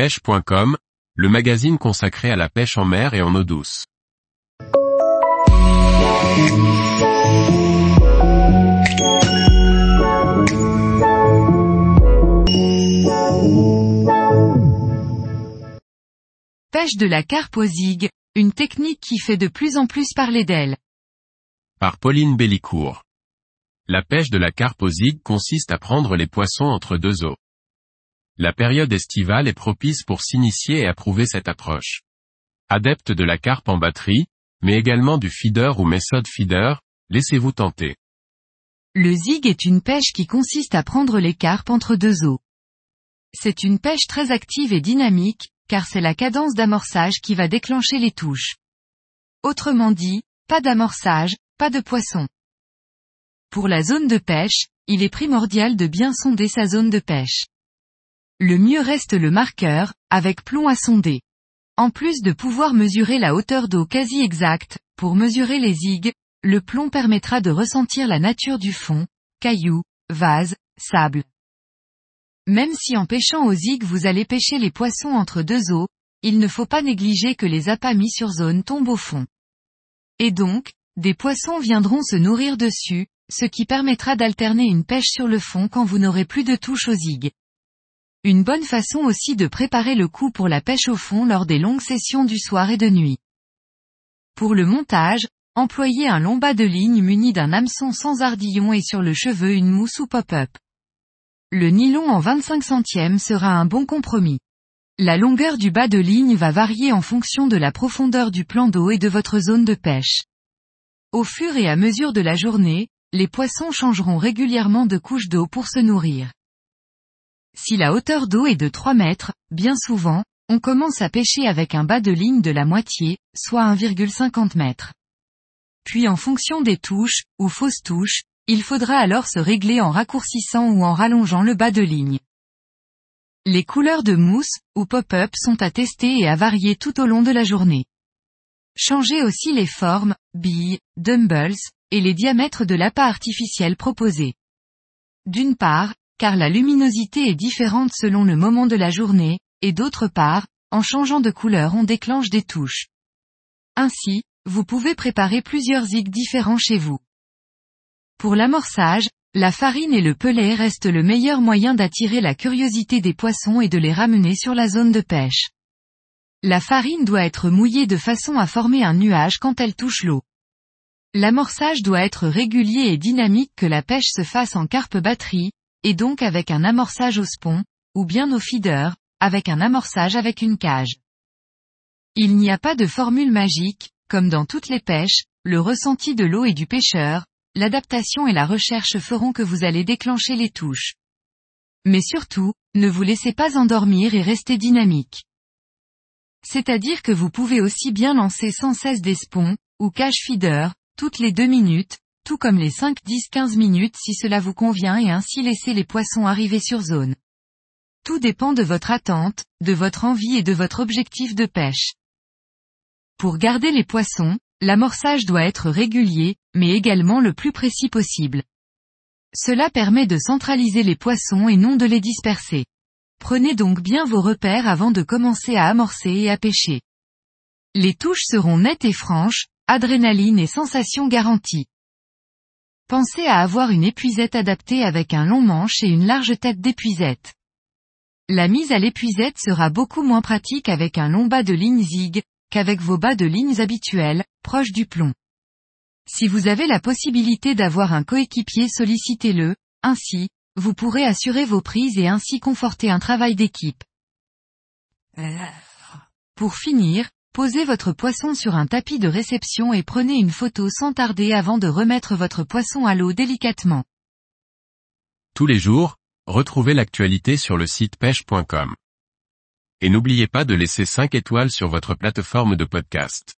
pêche.com, le magazine consacré à la pêche en mer et en eau douce. Pêche de la carpe aux zig, une technique qui fait de plus en plus parler d'elle. Par Pauline Bellicourt. La pêche de la carpe aux zig consiste à prendre les poissons entre deux eaux. La période estivale est propice pour s'initier et approuver cette approche. Adepte de la carpe en batterie, mais également du feeder ou méthode feeder, laissez-vous tenter. Le zig est une pêche qui consiste à prendre les carpes entre deux eaux. C'est une pêche très active et dynamique, car c'est la cadence d'amorçage qui va déclencher les touches. Autrement dit, pas d'amorçage, pas de poisson. Pour la zone de pêche, il est primordial de bien sonder sa zone de pêche. Le mieux reste le marqueur, avec plomb à sonder. En plus de pouvoir mesurer la hauteur d'eau quasi exacte, pour mesurer les zigues, le plomb permettra de ressentir la nature du fond, cailloux, vase, sable. Même si en pêchant aux zigues vous allez pêcher les poissons entre deux eaux, il ne faut pas négliger que les appâts mis sur zone tombent au fond. Et donc, des poissons viendront se nourrir dessus, ce qui permettra d'alterner une pêche sur le fond quand vous n'aurez plus de touche aux zigues. Une bonne façon aussi de préparer le coup pour la pêche au fond lors des longues sessions du soir et de nuit. Pour le montage, employez un long bas de ligne muni d'un hameçon sans ardillon et sur le cheveu une mousse ou pop-up. Le nylon en 25 centièmes sera un bon compromis. La longueur du bas de ligne va varier en fonction de la profondeur du plan d'eau et de votre zone de pêche. Au fur et à mesure de la journée, les poissons changeront régulièrement de couche d'eau pour se nourrir. Si la hauteur d'eau est de 3 mètres, bien souvent, on commence à pêcher avec un bas de ligne de la moitié, soit 1,50 m. Puis en fonction des touches, ou fausses touches, il faudra alors se régler en raccourcissant ou en rallongeant le bas de ligne. Les couleurs de mousse, ou pop-up sont à tester et à varier tout au long de la journée. Changez aussi les formes, billes, dumbbells, et les diamètres de l'appât artificiel proposé. D'une part, car la luminosité est différente selon le moment de la journée, et d'autre part, en changeant de couleur on déclenche des touches. Ainsi, vous pouvez préparer plusieurs zigs différents chez vous. Pour l'amorçage, la farine et le pelet restent le meilleur moyen d'attirer la curiosité des poissons et de les ramener sur la zone de pêche. La farine doit être mouillée de façon à former un nuage quand elle touche l'eau. L'amorçage doit être régulier et dynamique que la pêche se fasse en carpe batterie, et donc avec un amorçage au spon, ou bien au feeder, avec un amorçage avec une cage. Il n'y a pas de formule magique, comme dans toutes les pêches, le ressenti de l'eau et du pêcheur, l'adaptation et la recherche feront que vous allez déclencher les touches. Mais surtout, ne vous laissez pas endormir et restez dynamique. C'est-à-dire que vous pouvez aussi bien lancer sans cesse des spons, ou cage feeder, toutes les deux minutes, tout comme les 5, 10, 15 minutes si cela vous convient et ainsi laisser les poissons arriver sur zone. Tout dépend de votre attente, de votre envie et de votre objectif de pêche. Pour garder les poissons, l'amorçage doit être régulier, mais également le plus précis possible. Cela permet de centraliser les poissons et non de les disperser. Prenez donc bien vos repères avant de commencer à amorcer et à pêcher. Les touches seront nettes et franches, adrénaline et sensation garantie. Pensez à avoir une épuisette adaptée avec un long manche et une large tête d'épuisette. La mise à l'épuisette sera beaucoup moins pratique avec un long bas de ligne zig, qu'avec vos bas de lignes habituels, proches du plomb. Si vous avez la possibilité d'avoir un coéquipier sollicitez-le, ainsi, vous pourrez assurer vos prises et ainsi conforter un travail d'équipe. Pour finir, Posez votre poisson sur un tapis de réception et prenez une photo sans tarder avant de remettre votre poisson à l'eau délicatement. Tous les jours, retrouvez l'actualité sur le site pêche.com. Et n'oubliez pas de laisser 5 étoiles sur votre plateforme de podcast.